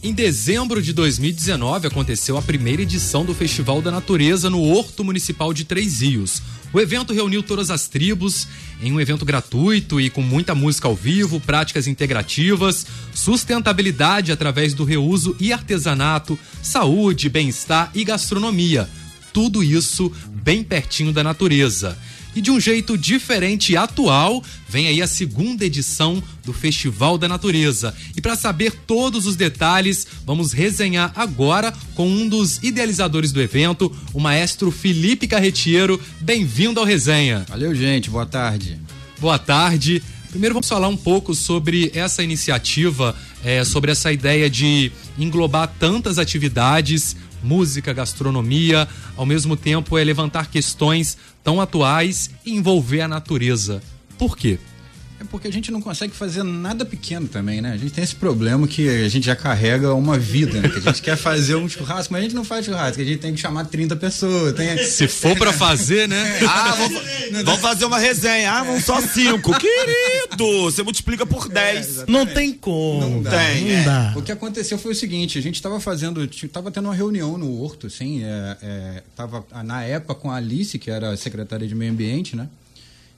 Em dezembro de 2019 aconteceu a primeira edição do Festival da Natureza no Horto Municipal de Três Rios. O evento reuniu todas as tribos em um evento gratuito e com muita música ao vivo, práticas integrativas, sustentabilidade através do reuso e artesanato, saúde, bem-estar e gastronomia. Tudo isso bem pertinho da natureza. E de um jeito diferente e atual, vem aí a segunda edição do Festival da Natureza. E para saber todos os detalhes, vamos resenhar agora com um dos idealizadores do evento, o maestro Felipe Carretiero. Bem-vindo ao Resenha. Valeu, gente. Boa tarde. Boa tarde. Primeiro vamos falar um pouco sobre essa iniciativa, é, sobre essa ideia de englobar tantas atividades música, gastronomia, ao mesmo tempo é levantar questões tão atuais e envolver a natureza. Por quê? É porque a gente não consegue fazer nada pequeno também, né? A gente tem esse problema que a gente já carrega uma vida, né? Que a gente quer fazer um churrasco, mas a gente não faz churrasco, a gente tem que chamar 30 pessoas. Tem... Se for para fazer, né? ah, vamos, vamos, fazer uma resenha. Ah, vamos só cinco. Querido, você multiplica por 10. É, não tem como. Não, dá, tem. Não é. dá. O que aconteceu foi o seguinte, a gente estava fazendo, estava tendo uma reunião no Horto, assim, é, é, tava na época com a Alice, que era a secretária de meio ambiente, né?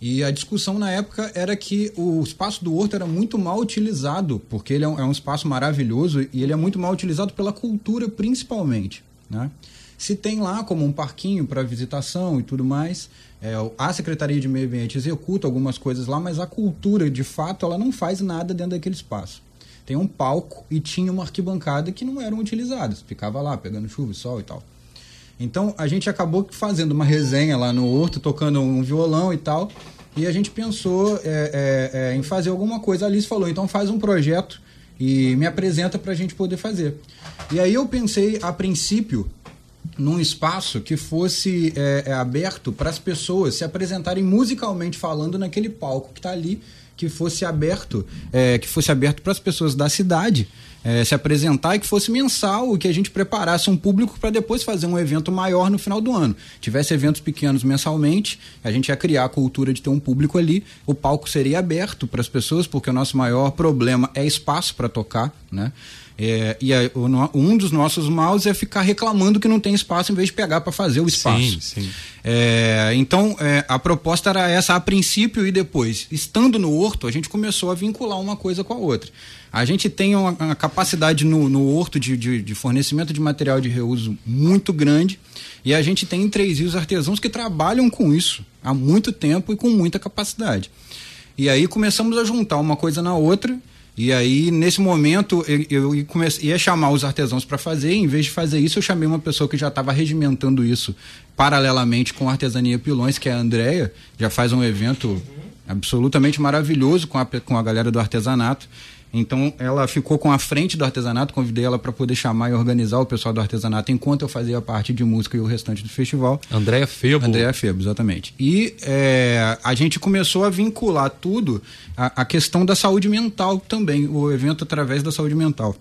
E a discussão na época era que o espaço do Horto era muito mal utilizado, porque ele é um, é um espaço maravilhoso e ele é muito mal utilizado pela cultura, principalmente. Né? Se tem lá como um parquinho para visitação e tudo mais, é, a Secretaria de Meio Ambiente executa algumas coisas lá, mas a cultura, de fato, ela não faz nada dentro daquele espaço. Tem um palco e tinha uma arquibancada que não eram utilizadas, ficava lá pegando chuva, sol e tal. Então a gente acabou fazendo uma resenha lá no Horto, tocando um violão e tal. E a gente pensou é, é, é, em fazer alguma coisa. A Alice falou, então faz um projeto e me apresenta para a gente poder fazer. E aí eu pensei, a princípio, num espaço que fosse é, é, aberto para as pessoas se apresentarem musicalmente falando naquele palco que está ali, que fosse aberto, é, que fosse aberto para as pessoas da cidade é, se apresentar e que fosse mensal, que a gente preparasse um público para depois fazer um evento maior no final do ano. Tivesse eventos pequenos mensalmente, a gente ia criar a cultura de ter um público ali, o palco seria aberto para as pessoas, porque o nosso maior problema é espaço para tocar, né? É, e a, um dos nossos maus é ficar reclamando que não tem espaço em vez de pegar para fazer o espaço. Sim, sim. É, então, é, a proposta era essa a princípio e depois. Estando no horto, a gente começou a vincular uma coisa com a outra. A gente tem uma, uma capacidade no, no horto de, de, de, fornecimento de material de reuso muito grande e a gente tem em Três Rios artesãos que trabalham com isso há muito tempo e com muita capacidade. E aí começamos a juntar uma coisa na outra e aí, nesse momento, eu, eu comecei, ia chamar os artesãos para fazer, em vez de fazer isso, eu chamei uma pessoa que já estava regimentando isso paralelamente com a Artesania Pilões, que é a Andrea, já faz um evento absolutamente maravilhoso com a, com a galera do artesanato. Então ela ficou com a frente do artesanato, convidei ela para poder chamar e organizar o pessoal do artesanato enquanto eu fazia a parte de música e o restante do festival. Andréa Febo. Andréa Febo, exatamente. E é, a gente começou a vincular tudo a, a questão da saúde mental também, o evento através da saúde mental.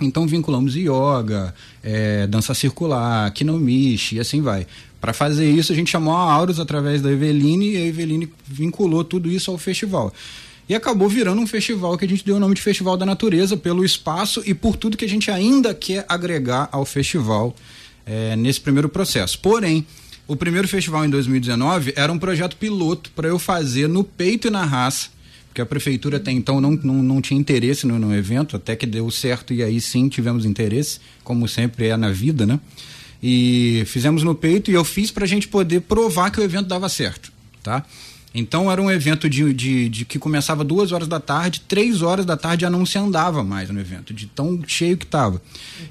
Então vinculamos yoga, é, dança circular, kinomishi e assim vai. Para fazer isso, a gente chamou a Auros através da Eveline e a Eveline vinculou tudo isso ao festival. E acabou virando um festival que a gente deu o nome de Festival da Natureza, pelo espaço e por tudo que a gente ainda quer agregar ao festival é, nesse primeiro processo. Porém, o primeiro festival em 2019 era um projeto piloto para eu fazer no peito e na raça, porque a prefeitura até então não, não, não tinha interesse no, no evento, até que deu certo e aí sim tivemos interesse, como sempre é na vida, né? E fizemos no peito e eu fiz para a gente poder provar que o evento dava certo, tá? Então era um evento de, de, de, que começava duas horas da tarde, três horas da tarde já não se andava mais no evento, de tão cheio que estava.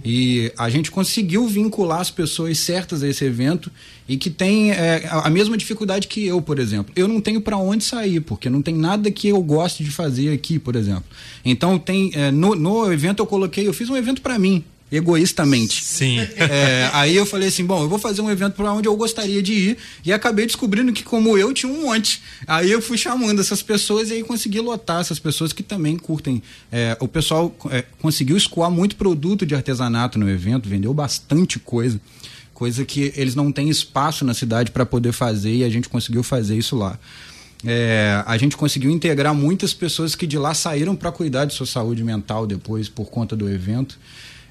E a gente conseguiu vincular as pessoas certas a esse evento e que tem é, a mesma dificuldade que eu, por exemplo. Eu não tenho para onde sair, porque não tem nada que eu goste de fazer aqui, por exemplo. Então tem é, no, no evento eu coloquei, eu fiz um evento para mim egoístamente. Sim. É, aí eu falei assim, bom, eu vou fazer um evento para onde eu gostaria de ir e acabei descobrindo que como eu tinha um monte. Aí eu fui chamando essas pessoas e aí consegui lotar essas pessoas que também curtem. É, o pessoal é, conseguiu escoar muito produto de artesanato no evento, vendeu bastante coisa, coisa que eles não têm espaço na cidade para poder fazer e a gente conseguiu fazer isso lá. É, a gente conseguiu integrar muitas pessoas que de lá saíram para cuidar de sua saúde mental depois por conta do evento.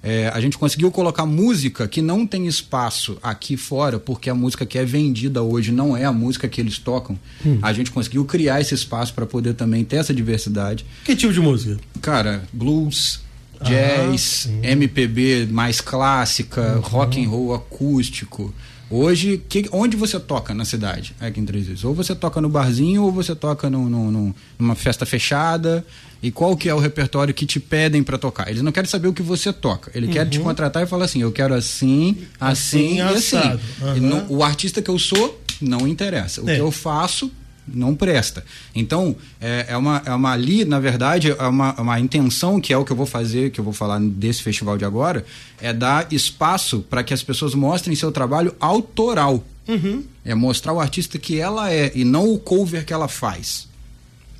É, a gente conseguiu colocar música que não tem espaço aqui fora, porque a música que é vendida hoje não é a música que eles tocam. Hum. A gente conseguiu criar esse espaço para poder também ter essa diversidade. Que tipo de música? Cara, blues, jazz, ah, MPB mais clássica, uhum. rock and roll acústico. Hoje, que, onde você toca na cidade, aqui em Três Rios? Ou você toca no barzinho, ou você toca no, no, no, numa festa fechada. E qual que é o repertório que te pedem para tocar? Eles não querem saber o que você toca. Ele uhum. quer te uhum. contratar e falar assim: eu quero assim, assim, assim e assim. Uhum. Não, o artista que eu sou não interessa. O é. que eu faço não presta. Então, é, é, uma, é uma ali, na verdade, é uma, uma intenção que é o que eu vou fazer, que eu vou falar desse festival de agora, é dar espaço para que as pessoas mostrem seu trabalho autoral. Uhum. É mostrar o artista que ela é e não o cover que ela faz.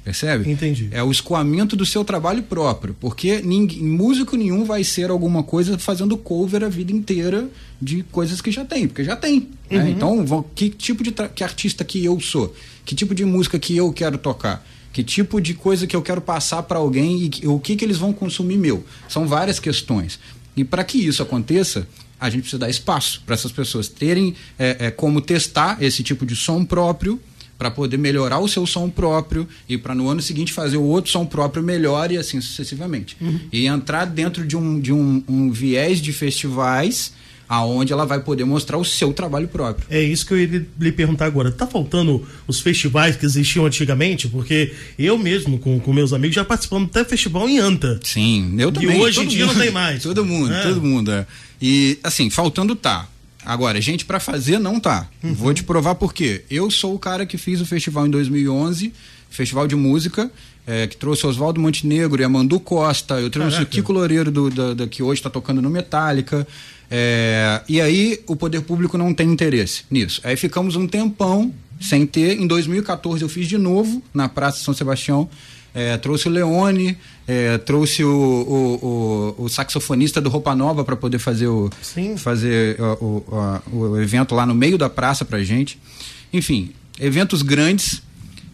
Percebe? Entendi. É o escoamento do seu trabalho próprio. Porque ninguém, músico nenhum vai ser alguma coisa fazendo cover a vida inteira de coisas que já tem, porque já tem. Né? Uhum. Né? Então, que tipo de que artista que eu sou? Que tipo de música que eu quero tocar? Que tipo de coisa que eu quero passar para alguém e que, o que, que eles vão consumir meu? São várias questões. E para que isso aconteça, a gente precisa dar espaço para essas pessoas terem é, é, como testar esse tipo de som próprio para poder melhorar o seu som próprio e para no ano seguinte fazer o outro som próprio melhor e assim sucessivamente. Uhum. E entrar dentro de, um, de um, um viés de festivais aonde ela vai poder mostrar o seu trabalho próprio. É isso que eu ia lhe perguntar agora. Tá faltando os festivais que existiam antigamente? Porque eu mesmo, com, com meus amigos, já participamos até festival em Anta. Sim, eu também. E hoje em dia mundo, não tem mais. Todo mundo, é. todo mundo. É. E assim, faltando tá. Agora, gente para fazer não tá. Uhum. Vou te provar por quê. Eu sou o cara que fiz o festival em 2011, festival de música, é, que trouxe Oswaldo Montenegro e Amandu Costa. Eu trouxe Caraca. o Kiko Loureiro, do, do, do, que hoje está tocando no Metallica. É, e aí o poder público não tem interesse nisso. Aí ficamos um tempão sem ter. Em 2014 eu fiz de novo na Praça São Sebastião. É, trouxe o Leone, é, trouxe o, o, o, o, saxofonista do Roupa Nova para poder fazer o fazer o, o, o, evento lá no meio da praça para gente. Enfim, eventos grandes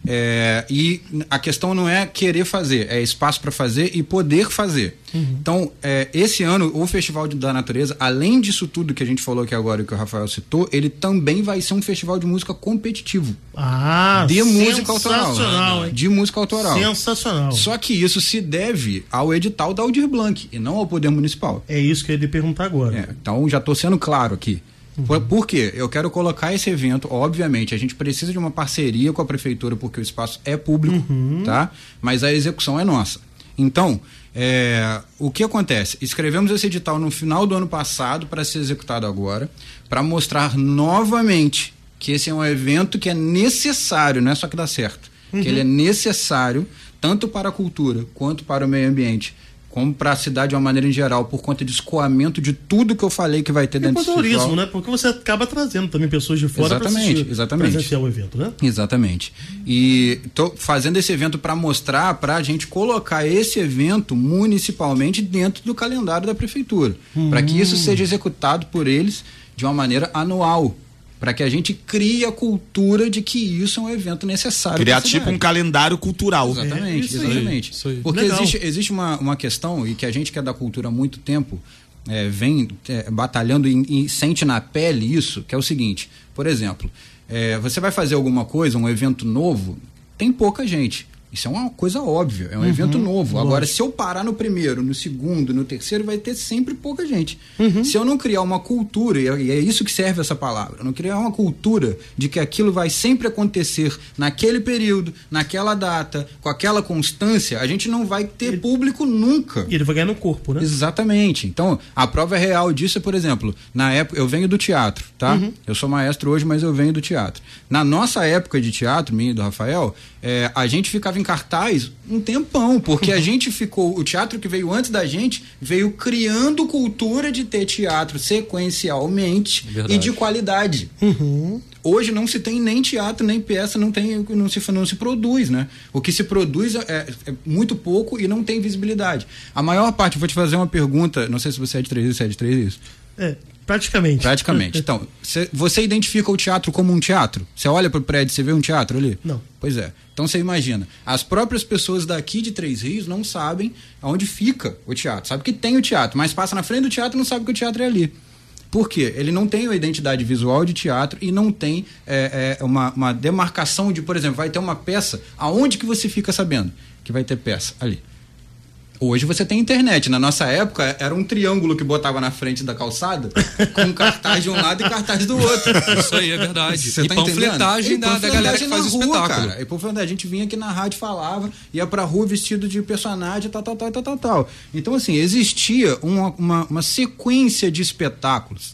é, e a questão não é querer fazer, é espaço para fazer e poder fazer. Uhum. Então, é, esse ano, o Festival da Natureza, além disso tudo que a gente falou aqui agora e que o Rafael citou, ele também vai ser um festival de música competitivo. Ah, de música autoral. Hein? De música autoral. Sensacional. Só que isso se deve ao edital da Aldir Blanc e não ao Poder Municipal. É isso que eu ia lhe perguntar agora. É, então, já estou sendo claro aqui. Uhum. Por, por quê? Eu quero colocar esse evento, obviamente, a gente precisa de uma parceria com a prefeitura porque o espaço é público, uhum. tá? Mas a execução é nossa. Então, é, o que acontece? Escrevemos esse edital no final do ano passado para ser executado agora, para mostrar novamente que esse é um evento que é necessário, não é só que dá certo, uhum. que ele é necessário tanto para a cultura quanto para o meio ambiente como para a cidade de uma maneira em geral, por conta de escoamento de tudo que eu falei que vai ter dentro do turismo, né? Porque você acaba trazendo também pessoas de fora para assistir, exatamente. presenciar o evento, né? Exatamente. E tô fazendo esse evento para mostrar, para a gente colocar esse evento municipalmente dentro do calendário da prefeitura, hum. para que isso seja executado por eles de uma maneira anual para que a gente crie a cultura de que isso é um evento necessário. Criar tipo um calendário cultural. Exatamente, é, isso exatamente. Aí, isso aí. Porque Legal. existe, existe uma, uma questão, e que a gente que é da cultura há muito tempo, é, vem é, batalhando e, e, sente na pele isso, que é o seguinte, por exemplo, é, você vai fazer alguma coisa, um evento novo, tem pouca gente. Isso é uma coisa óbvia, é um uhum, evento novo. Lógico. Agora, se eu parar no primeiro, no segundo, no terceiro, vai ter sempre pouca gente. Uhum. Se eu não criar uma cultura, e é isso que serve essa palavra, não criar uma cultura de que aquilo vai sempre acontecer naquele período, naquela data, com aquela constância, a gente não vai ter ele, público nunca. E ele vai ganhar no corpo, né? Exatamente. Então, a prova real disso é, por exemplo, na época, eu venho do teatro, tá? Uhum. Eu sou maestro hoje, mas eu venho do teatro. Na nossa época de teatro, minha e do Rafael, é, a gente ficava em cartaz um tempão, porque a gente ficou. O teatro que veio antes da gente veio criando cultura de ter teatro sequencialmente Verdade. e de qualidade. Uhum. Hoje não se tem nem teatro, nem peça, não, tem, não, se, não se produz, né? O que se produz é, é muito pouco e não tem visibilidade. A maior parte, vou te fazer uma pergunta, não sei se você é de 3 isso, se é de 3 isso. É, praticamente. Praticamente. Então, cê- você identifica o teatro como um teatro? Você olha pro prédio e você vê um teatro ali? Não. Pois é. Então você imagina, as próprias pessoas daqui de Três Rios não sabem aonde fica o teatro. Sabe que tem o teatro, mas passa na frente do teatro e não sabe que o teatro é ali. Por quê? Ele não tem a identidade visual de teatro e não tem é, é, uma, uma demarcação de, por exemplo, vai ter uma peça, aonde que você fica sabendo que vai ter peça? Ali. Hoje você tem internet. Na nossa época, era um triângulo que botava na frente da calçada, com cartaz de um lado e cartaz do outro. Isso aí é verdade. Você e tá panfletagem da, da galera que faz rua, espetáculo. Cara. E panfletagem, a gente vinha aqui na rádio, falava, ia pra rua vestido de personagem, tal, tal, tal, tal, tal, tal. Então, assim, existia uma, uma, uma sequência de espetáculos.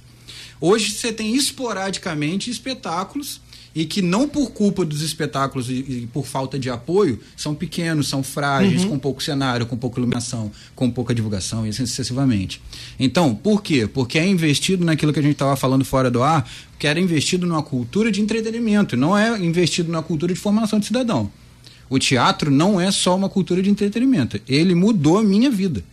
Hoje você tem esporadicamente espetáculos e que não por culpa dos espetáculos e, e por falta de apoio são pequenos, são frágeis, com pouco cenário, com pouca iluminação, com pouca divulgação e assim sucessivamente. Então, por quê? Porque é investido naquilo que a gente estava falando fora do ar, que era investido numa cultura de entretenimento, não é investido na cultura de formação de cidadão. O teatro não é só uma cultura de entretenimento, ele mudou a minha vida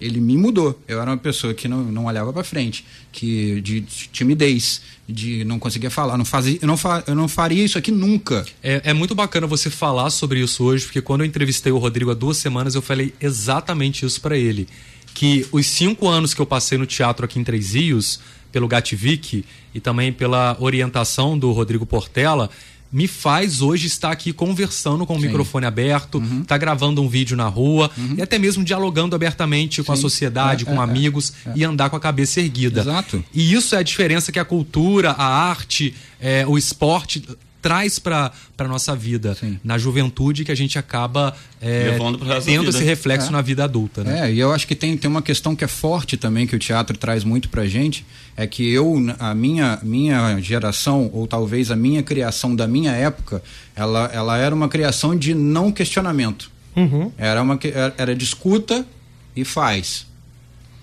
ele me mudou. Eu era uma pessoa que não, não olhava para frente, que de timidez, de não conseguia falar, não fazia, eu não, fa, eu não faria isso aqui nunca. É, é muito bacana você falar sobre isso hoje, porque quando eu entrevistei o Rodrigo há duas semanas, eu falei exatamente isso pra ele. Que os cinco anos que eu passei no teatro aqui em Três Rios, pelo Gatvic e também pela orientação do Rodrigo Portela, me faz hoje estar aqui conversando com o Sim. microfone aberto, tá gravando um vídeo na rua e até mesmo dialogando abertamente com a Sim. sociedade, É, com é, amigos e andar com a cabeça erguida. Exato. E isso é a diferença que a cultura, a arte, é, o esporte traz para para nossa vida Sim. na juventude que a gente acaba é, tendo esse reflexo É. na vida adulta, né? É, e eu acho que tem, tem uma questão que é forte também, que o teatro traz muito pra gente, é que eu, a minha, minha geração, ou talvez a minha criação da minha época, ela, ela era uma criação de não questionamento. Uhum. Era, uma, que- era, era de escuta e faz.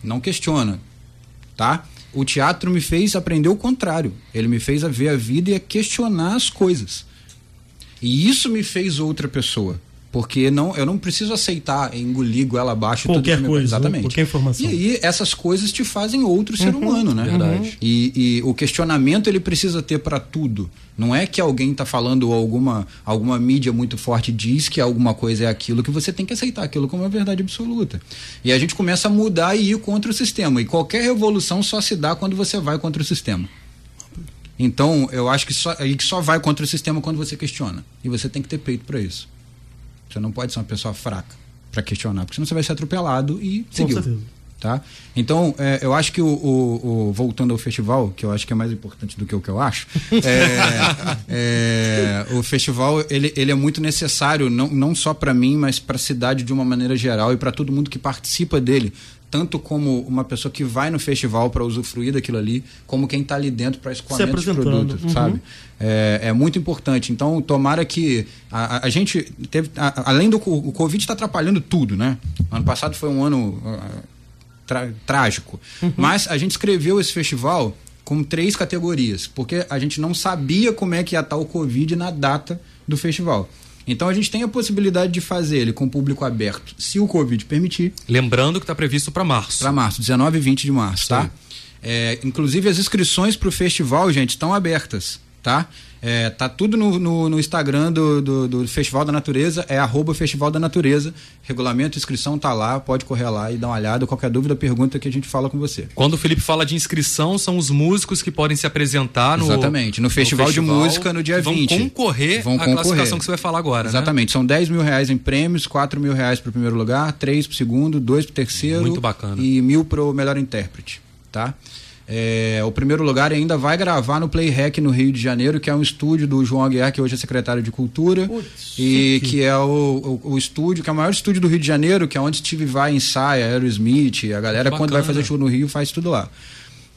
Não questiona. Tá? O teatro me fez aprender o contrário. Ele me fez a ver a vida e a questionar as coisas. E isso me fez outra pessoa. Porque não, eu não preciso aceitar, engolir goela abaixo tudo Qualquer que me- coisa, né? Exatamente. Qualquer informação. E aí, essas coisas te fazem outro ser humano, né? Verdade. E, e o questionamento ele precisa ter para tudo. Não é que alguém está falando ou alguma, alguma mídia muito forte diz que alguma coisa é aquilo que você tem que aceitar aquilo como uma verdade absoluta. E a gente começa a mudar e ir contra o sistema. E qualquer revolução só se dá quando você vai contra o sistema. Então, eu acho que só, aí que só vai contra o sistema quando você questiona. E você tem que ter peito para isso. Você não pode ser uma pessoa fraca para questionar, porque senão você vai ser atropelado e Com seguiu. certeza. Tá? Então, é, eu acho que o, o- o- Voltando ao festival, que eu acho que é mais importante do que o que eu acho, é, é, o festival ele, ele é muito necessário, não, não só para mim, mas para a cidade de uma maneira geral e para todo mundo que participa dele. Tanto como uma pessoa que vai no festival para usufruir daquilo ali, como quem está ali dentro para escoamento de produtos, uhum. sabe? É, é muito importante. Então, tomara que a, a- gente teve, a- além do o Covid está atrapalhando tudo, né? Ano passado foi um ano ah, tra- trágico, mas a gente escreveu esse festival com três categorias, porque a gente não sabia como é que ia estar o Covid na data do festival. Então a gente tem a possibilidade de fazer ele com público aberto, se o Covid permitir, Lembrando que está previsto para março. para março, 19 e 20 de março, tá? aí. É, inclusive as inscrições para o festival, gente, estão abertas, tá? É, tá tudo no, no, no Instagram do, do, do Festival da Natureza, é arroba Festival da Natureza. Regulamento, inscrição tá lá, pode correr lá e dar uma olhada. Qualquer dúvida, pergunta que a gente fala com você. Quando o Felipe fala de inscrição, são os músicos que podem se apresentar no Exatamente, no Festival de Música no dia vão 20. concorrer Vão à concorrer. classificação que você vai falar agora, né? Exatamente, são 10 mil reais em prêmios, 4 mil reais para o primeiro lugar, 3 para o segundo, 2 para o terceiro. Muito bacana. E mil para o melhor intérprete, tá? É, o primeiro lugar ainda vai gravar no Playhack no Rio de Janeiro, que é um estúdio do João Aguiar, que hoje é secretário de Cultura, Putz, e chique. que é o, o, o estúdio, que é o maior estúdio do Rio de Janeiro, que é onde Steve vai, ensaia, Aerosmith, a galera Que quando vai fazer show no Rio faz tudo lá.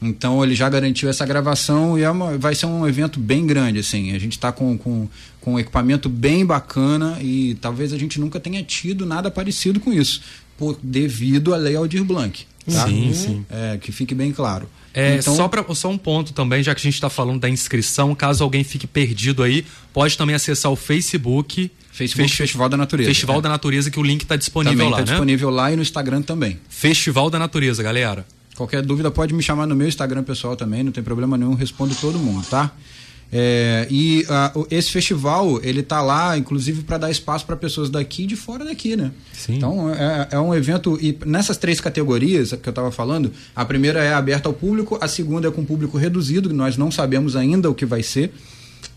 Então ele já garantiu essa gravação e é uma- vai ser um evento bem grande, assim. A gente está com, com, com um equipamento bem bacana e talvez a gente nunca tenha tido nada parecido com isso, por, devido à lei Aldir Blanc. Tá? Sim, sim. É, que fique bem claro. É, então, só, pra, só um ponto também, já que a gente está falando da inscrição, caso alguém fique perdido aí, pode também acessar o Facebook, Facebook Festi- Festival da Natureza. Festival é. da Natureza, que o link está disponível Também lá, está né? disponível lá e no Instagram também. Festival da Natureza, galera. Qualquer dúvida pode me chamar no meu Instagram pessoal também, não tem problema nenhum, respondo todo mundo, tá? É, e uh, esse festival, ele tá lá, inclusive, para dar espaço para pessoas daqui e de fora daqui, né? Sim. Então, é, é, um evento, e nessas três categorias que eu estava falando, a primeira é aberta ao público, a segunda é com público reduzido, nós não sabemos ainda o que vai ser,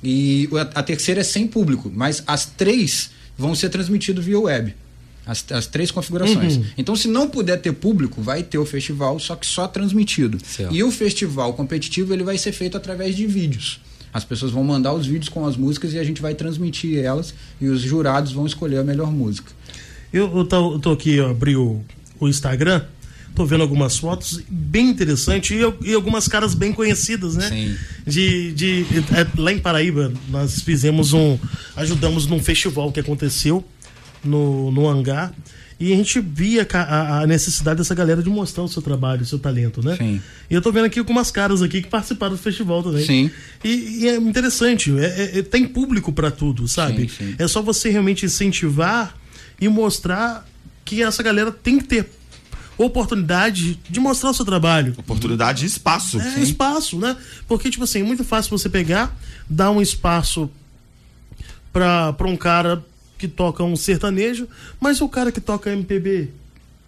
e a, a terceira é sem público, mas as três vão ser transmitidas via web. As, as três configurações. Uhum. Então, se não puder ter público, vai ter o festival, só que só transmitido. Certo. E o festival competitivo ele vai ser feito através de vídeos. As pessoas vão mandar os vídeos com as músicas e a gente vai transmitir elas e os jurados vão escolher a melhor música. Eu, eu, tô, eu tô, aqui, eu abri o, o Instagram, tô vendo algumas fotos bem interessante e, e, algumas caras bem conhecidas, né? Sim. De, de, é, lá em Paraíba, nós fizemos um. ajudamos num festival que aconteceu no, no hangar. E a gente via a, a, necessidade dessa galera de mostrar o seu trabalho, o seu talento, né? Sim. E eu tô vendo aqui algumas caras aqui que participaram do festival também. Sim. E, e é interessante, é, é, é tem público para tudo, sabe? Sim, sim. É só você realmente incentivar e mostrar que essa galera tem que ter oportunidade de mostrar o seu trabalho. Oportunidade e espaço. É, sim. espaço, né? Porque, tipo assim, é muito fácil você pegar, dar um espaço para um cara que toca um sertanejo, mas o cara que toca MPB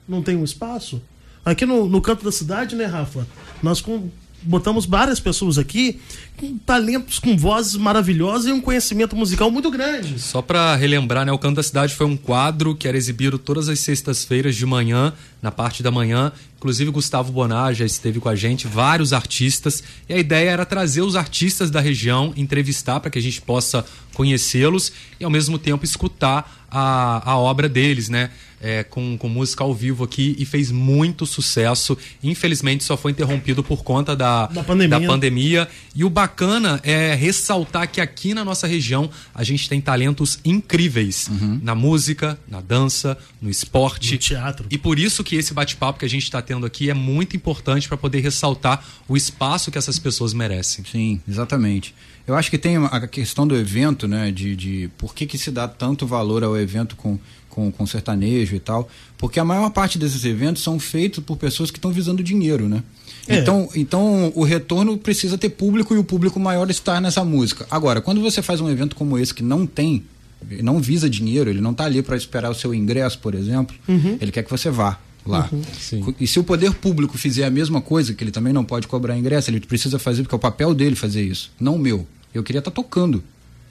não tem um espaço? Aqui no, no canto da cidade, né, Rafa? Nós com, botamos várias pessoas aqui com talentos, com vozes maravilhosas e um conhecimento musical muito grande. Só para relembrar, né, o Canto da Cidade foi um quadro que era exibido todas as sextas-feiras de manhã, na parte da manhã. Inclusive Gustavo Bonar já esteve com a gente, vários artistas. E a ideia era trazer os artistas da região, entrevistar para que a gente possa conhecê-los e ao mesmo tempo escutar a, a obra deles, né? É, com, com música ao vivo aqui e fez muito sucesso. Infelizmente só foi interrompido por conta da, da, pandemia. da pandemia. E o bacana é ressaltar que aqui na nossa região a gente tem talentos incríveis uhum. na música, na dança, no esporte. No teatro. E por isso que esse bate-papo que a gente está tendo aqui é muito importante para poder ressaltar o espaço que essas pessoas merecem. Sim, exatamente. Eu acho que tem a questão do evento, né? De, de por que, que se dá tanto valor ao evento com, com, com sertanejo e tal. Porque a maior parte desses eventos são feitos por pessoas que estão visando dinheiro, né? É. Então, então o retorno precisa ter público e o público maior está nessa música. Agora, quando você faz um evento como esse que não tem, não visa dinheiro, ele não está ali para esperar o seu ingresso, por exemplo, uhum. ele quer que você vá lá. Uhum, e se o poder público fizer a mesma coisa, que ele também não pode cobrar ingresso, ele precisa fazer porque é o papel dele fazer isso, não o meu. Eu queria estar tá tocando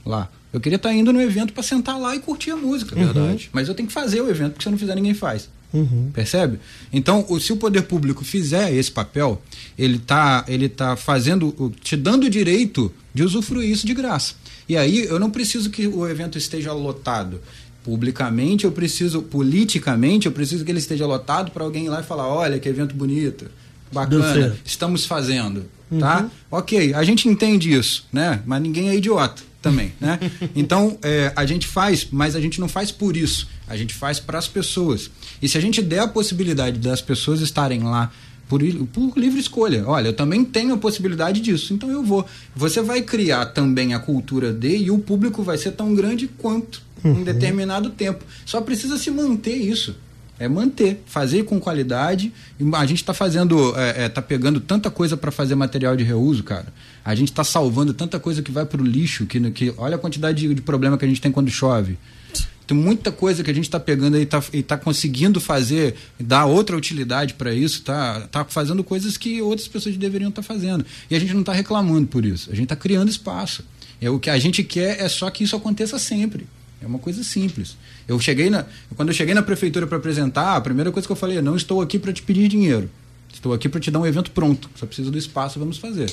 lá. Eu queria estar tá indo no evento para sentar lá e curtir a música, uhum. verdade. Mas eu tenho que fazer o evento, porque se eu não fizer, ninguém faz. Uhum. Percebe? Então, se o poder público fizer esse papel, ele está ele tá fazendo, te dando o direito de usufruir isso de graça. E aí eu não preciso que o evento esteja lotado. Publicamente eu preciso, politicamente eu preciso que ele esteja lotado para alguém ir lá e falar, olha que evento bonito, bacana, estamos fazendo tá? Uhum. Ok, a gente entende isso, né? Mas ninguém é idiota também, né? Então, é, a gente faz, mas a gente não faz por isso. A gente faz para as pessoas. E se a gente der a possibilidade das pessoas estarem lá por, por livre escolha. Olha, eu também tenho a possibilidade disso, então eu vou. Você vai criar também a cultura de e o público vai ser tão grande quanto uhum. em determinado tempo. Só precisa se manter isso. É manter, fazer com qualidade. A gente está fazendo, é, é, tá pegando tanta coisa para fazer material de reuso, cara. A gente está salvando tanta coisa que vai para o lixo, que, que olha a quantidade de, de, problema que a gente tem quando chove. Tem muita coisa que a gente está pegando e está tá conseguindo fazer, dar outra utilidade para isso, tá, tá fazendo coisas que outras pessoas deveriam estar tá fazendo. E a gente não está reclamando por isso. A gente está criando espaço. É, o que a gente quer é só que isso aconteça sempre. É uma coisa simples. Eu cheguei na, quando eu cheguei na prefeitura para apresentar, a primeira coisa que eu falei é: não estou aqui para te pedir dinheiro. Estou aqui para te dar um evento pronto. Só preciso do espaço, vamos fazer.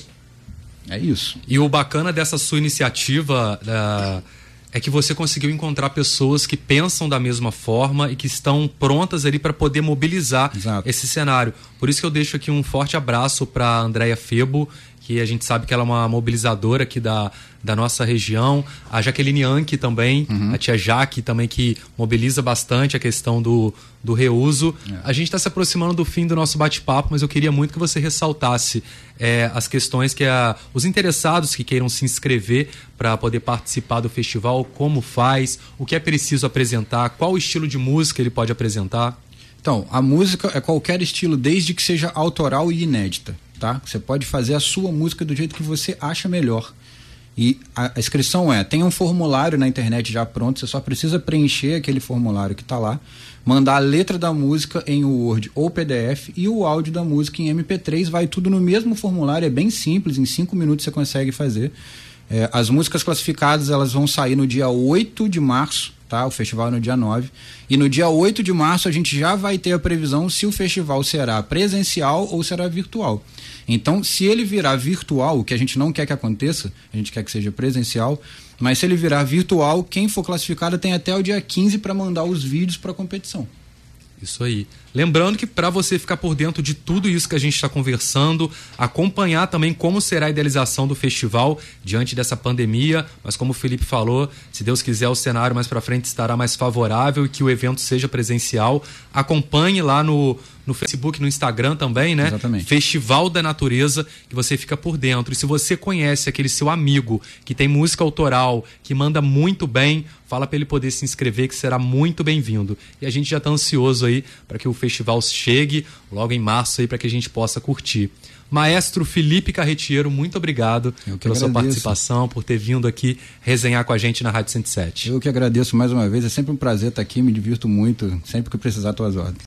É isso. E o bacana dessa sua iniciativa uh, é que você conseguiu encontrar pessoas que pensam da mesma forma e que estão prontas ali para poder mobilizar Exato. esse cenário. Por isso que eu deixo aqui um forte abraço para Andréia Febo que a gente sabe que ela é uma mobilizadora aqui da, da nossa região. A Jaqueline Anke também, uhum. a tia Jaque também, que mobiliza bastante a questão do, do reuso. É. A gente está se aproximando do fim do nosso bate-papo, mas eu queria muito que você ressaltasse é, as questões que a, os interessados que queiram se inscrever para poder participar do festival, como faz, o que é preciso apresentar, qual estilo de música ele pode apresentar. Então, a música é qualquer estilo, desde que seja autoral e inédita, tá? Você pode fazer a sua música do jeito que você acha melhor. E a, a inscrição é, tem um formulário na internet já pronto, você só precisa preencher aquele formulário que está lá, mandar a letra da música em Word ou PDF e o áudio da música em MP3, vai tudo no mesmo formulário, é bem simples, em cinco minutos você consegue fazer. É, as músicas classificadas elas vão sair no dia 8 de março, tá? O festival é no dia 9. E no dia 8 de março a gente já vai ter a previsão se o festival será presencial ou será virtual. Então, se ele virar virtual, o que a gente não quer que aconteça, a gente quer que seja presencial, mas se ele virar virtual, quem for classificado tem até o dia 15 para mandar os vídeos para a competição. Isso aí. Lembrando que para você ficar por dentro de tudo isso que a gente está conversando, acompanhar também como será a idealização do festival diante dessa pandemia, mas como o Felipe falou, se Deus quiser o cenário mais para frente estará mais favorável e que o evento seja presencial, acompanhe lá no no Facebook, no Instagram também, né? Exatamente. Festival da Natureza, que você fica por dentro. E se você conhece aquele seu amigo que tem música autoral, que manda muito bem, fala para ele poder se inscrever, que será muito bem-vindo. E a gente já está ansioso aí para que o festival chegue logo em março aí para que a gente possa curtir. Maestro Felipe Carretiero, muito obrigado pela agradeço. sua participação, por ter vindo aqui resenhar com a gente na Rádio 107. Eu que agradeço mais uma vez, é sempre um prazer estar aqui, me divirto muito, sempre que precisar, tuas ordens.